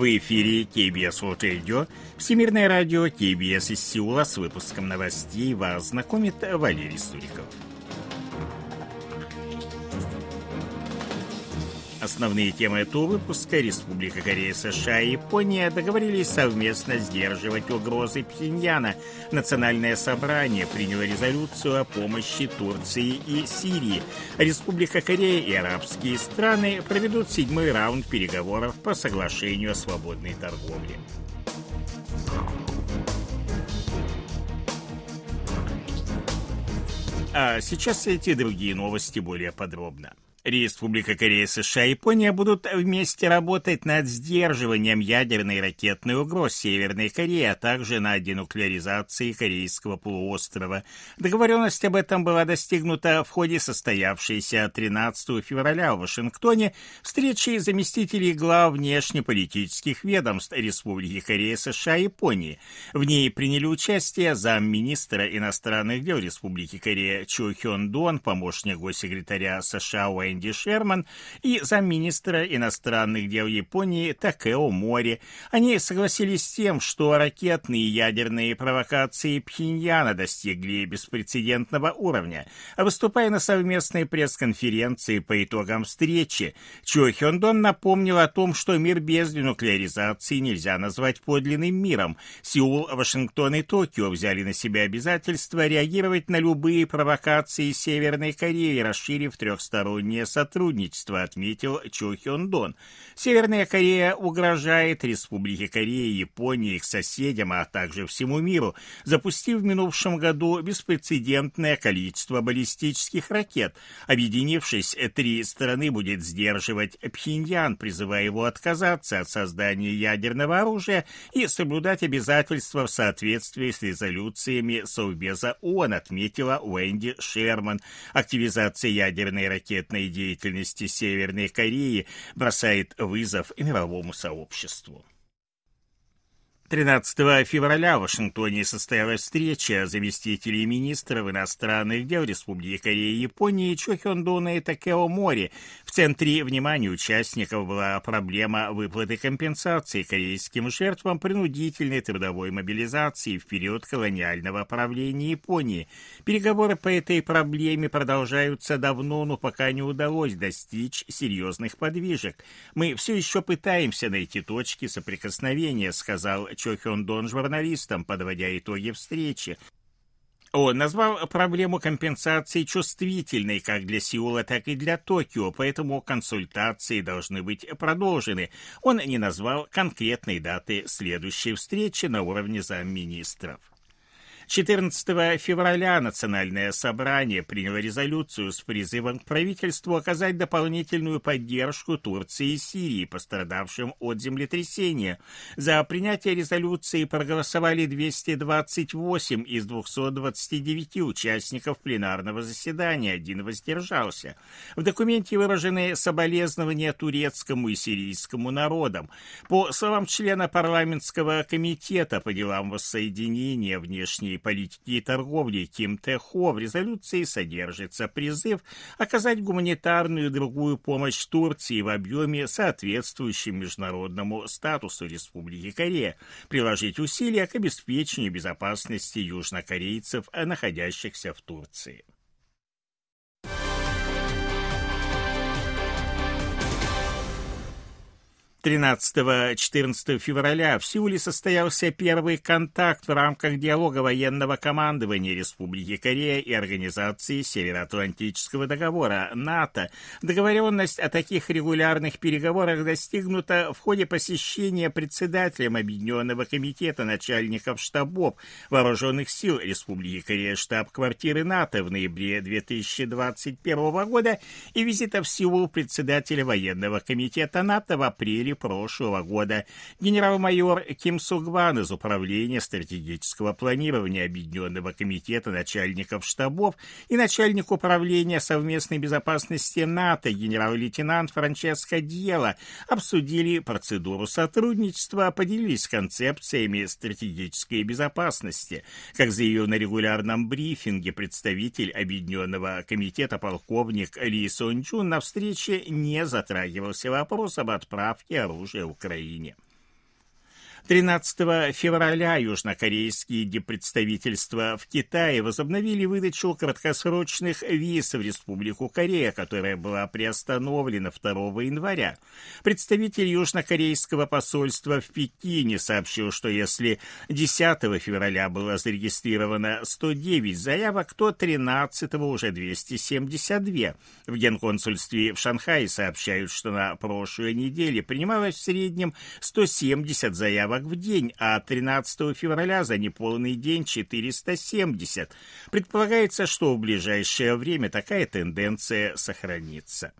В эфире КБС World Radio, Всемирное радио КБС из Сеула с выпуском новостей вас знакомит Валерий Суриков. Основные темы этого выпуска Республика Корея, США и Япония договорились совместно сдерживать угрозы Пхеньяна. Национальное собрание приняло резолюцию о помощи Турции и Сирии. Республика Корея и арабские страны проведут седьмой раунд переговоров по соглашению о свободной торговле. А сейчас эти другие новости более подробно. Республика Корея, США и Япония будут вместе работать над сдерживанием ядерной и ракетной угроз Северной Кореи, а также над денуклеаризацией Корейского полуострова. Договоренность об этом была достигнута в ходе состоявшейся 13 февраля в Вашингтоне встречи заместителей глав внешнеполитических ведомств Республики Корея, США и Японии. В ней приняли участие замминистра иностранных дел Республики Корея Чо Хён Дон, помощник госсекретаря США Уэйн Энди Шерман и замминистра иностранных дел Японии Такео Мори. Они согласились с тем, что ракетные и ядерные провокации Пхеньяна достигли беспрецедентного уровня. Выступая на совместной пресс-конференции по итогам встречи, Чо Хёндон напомнил о том, что мир без денуклеаризации нельзя назвать подлинным миром. Сеул, Вашингтон и Токио взяли на себя обязательство реагировать на любые провокации Северной Кореи, расширив трехсторонние двустороннее сотрудничество, отметил Чо Хён Дон. Северная Корея угрожает Республике Корея, Японии, их соседям, а также всему миру, запустив в минувшем году беспрецедентное количество баллистических ракет. Объединившись, три страны будет сдерживать Пхеньян, призывая его отказаться от создания ядерного оружия и соблюдать обязательства в соответствии с резолюциями Совбеза ООН, отметила Уэнди Шерман. Активизация ядерной ракетной деятельности Северной Кореи бросает вызов мировому сообществу. 13 февраля в Вашингтоне состоялась встреча заместителей министров иностранных дел Республики Корея и Японии Чо Хёндуна и Такео Мори. В центре внимания участников была проблема выплаты компенсации корейским жертвам принудительной трудовой мобилизации в период колониального правления Японии. Переговоры по этой проблеме продолжаются давно, но пока не удалось достичь серьезных подвижек. Мы все еще пытаемся найти точки соприкосновения, сказал Чо Хён Дон журналистам, подводя итоги встречи. Он назвал проблему компенсации чувствительной как для Сеула, так и для Токио, поэтому консультации должны быть продолжены. Он не назвал конкретной даты следующей встречи на уровне замминистров. 14 февраля Национальное собрание приняло резолюцию с призывом к правительству оказать дополнительную поддержку Турции и Сирии, пострадавшим от землетрясения. За принятие резолюции проголосовали 228 из 229 участников пленарного заседания, один воздержался. В документе выражены соболезнования турецкому и сирийскому народам. По словам члена парламентского комитета по делам воссоединения внешней политики и торговли Ким Тэхо в резолюции содержится призыв оказать гуманитарную и другую помощь Турции в объеме, соответствующем международному статусу Республики Корея, приложить усилия к обеспечению безопасности южнокорейцев, находящихся в Турции. 13-14 февраля в Сеуле состоялся первый контакт в рамках диалога военного командования Республики Корея и Организации Североатлантического договора НАТО. Договоренность о таких регулярных переговорах достигнута в ходе посещения председателем Объединенного комитета начальников штабов Вооруженных сил Республики Корея штаб-квартиры НАТО в ноябре 2021 года и визита в Сеул председателя военного комитета НАТО в апреле апреле прошлого года генерал-майор Ким Сугван из Управления стратегического планирования Объединенного комитета начальников штабов и начальник управления совместной безопасности НАТО генерал-лейтенант Франческо Дьела обсудили процедуру сотрудничества, поделились концепциями стратегической безопасности. Как заявил на регулярном брифинге представитель Объединенного комитета полковник Ли Сон Чун, на встрече не затрагивался вопрос об отправке оружия Украине. 13 февраля южнокорейские депредставительства в Китае возобновили выдачу краткосрочных виз в Республику Корея, которая была приостановлена 2 января. Представитель южнокорейского посольства в Пекине сообщил, что если 10 февраля было зарегистрировано 109 заявок, то 13 уже 272. В генконсульстве в Шанхае сообщают, что на прошлой неделе принималось в среднем 170 заявок в день, а 13 февраля за неполный день 470. Предполагается, что в ближайшее время такая тенденция сохранится.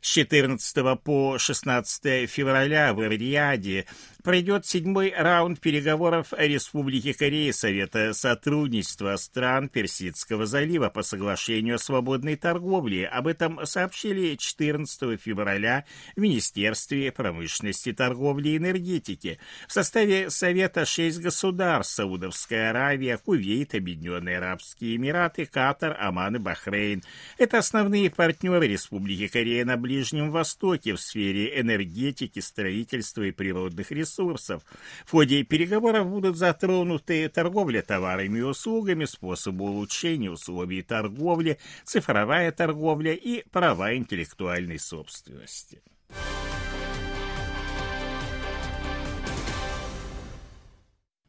С 14 по 16 февраля в Риаде пройдет седьмой раунд переговоров Республики Кореи Совета сотрудничества стран Персидского залива по соглашению о свободной торговле. Об этом сообщили 14 февраля в Министерстве промышленности, торговли и энергетики. В составе Совета шесть государств – Саудовская Аравия, Кувейт, Объединенные Арабские Эмираты, Катар, Оман и Бахрейн. Это основные партнеры Республики Корея на Ближнем Востоке в сфере энергетики, строительства и природных ресурсов ресурсов. В ходе переговоров будут затронуты торговля товарами и услугами, способы улучшения условий торговли, цифровая торговля и права интеллектуальной собственности.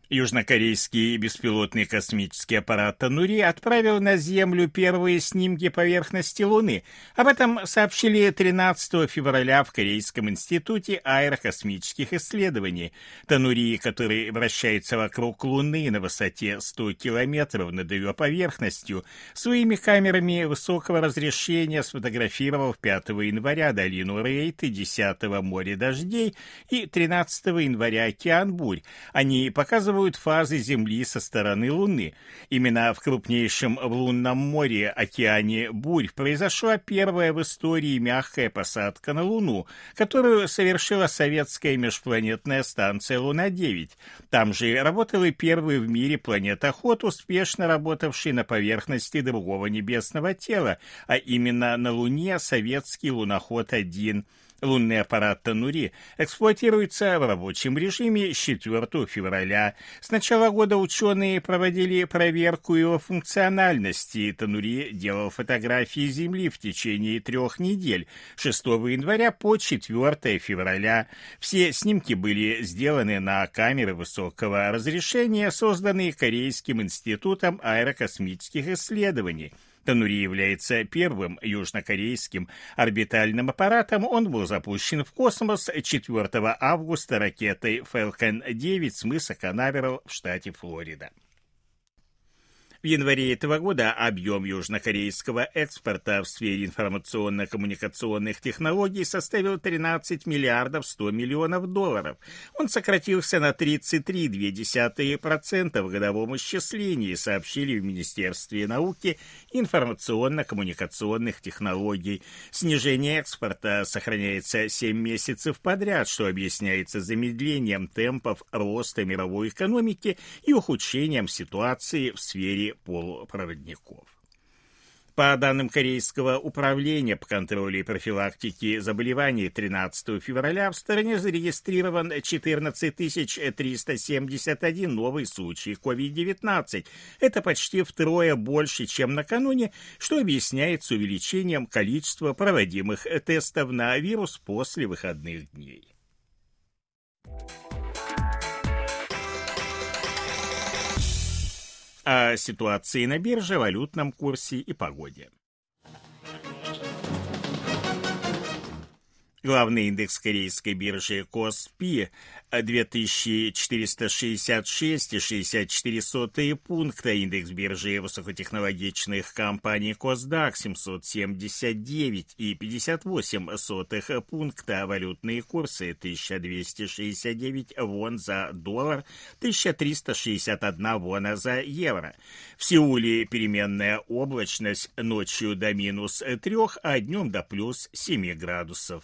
Южнокорейский беспилотный космический аппарат «Танури» отправил на Землю первые снимки поверхности Луны. Об этом сообщили 13 февраля в Корейском институте аэрокосмических исследований. «Танури», который вращается вокруг Луны на высоте 100 километров над ее поверхностью, своими камерами высокого разрешения сфотографировал 5 января долину Рейт и 10 море дождей и 13 января океан Бурь. Они показывают показывают фазы Земли со стороны Луны. Именно в крупнейшем в лунном море океане Бурь произошла первая в истории мягкая посадка на Луну, которую совершила советская межпланетная станция Луна-9. Там же работал и первый в мире планетоход, успешно работавший на поверхности другого небесного тела, а именно на Луне советский луноход-1. Лунный аппарат Танури эксплуатируется в рабочем режиме с 4 февраля. С начала года ученые проводили проверку его функциональности. Танури делал фотографии Земли в течение трех недель, 6 января по 4 февраля. Все снимки были сделаны на камеры высокого разрешения, созданные Корейским институтом аэрокосмических исследований. Танури является первым южнокорейским орбитальным аппаратом. Он был запущен в космос 4 августа ракетой Falcon 9 с мыса Канаверал в штате Флорида. В январе этого года объем южнокорейского экспорта в сфере информационно-коммуникационных технологий составил 13 миллиардов 100 миллионов долларов. Он сократился на 33,2% в годовом исчислении, сообщили в Министерстве науки информационно-коммуникационных технологий. Снижение экспорта сохраняется 7 месяцев подряд, что объясняется замедлением темпов роста мировой экономики и ухудшением ситуации в сфере полупроводников. По данным Корейского управления по контролю и профилактике заболеваний 13 февраля в стране зарегистрирован 14 371 новый случай COVID-19. Это почти втрое больше, чем накануне, что объясняется увеличением количества проводимых тестов на вирус после выходных дней о ситуации на бирже, валютном курсе и погоде. Главный индекс корейской биржи Коспи 2466,64 пункта. Индекс биржи высокотехнологичных компаний Косдак 779,58 пункта. Валютные курсы 1269 вон за доллар, 1361 вона за евро. В Сеуле переменная облачность ночью до минус 3, а днем до плюс 7 градусов.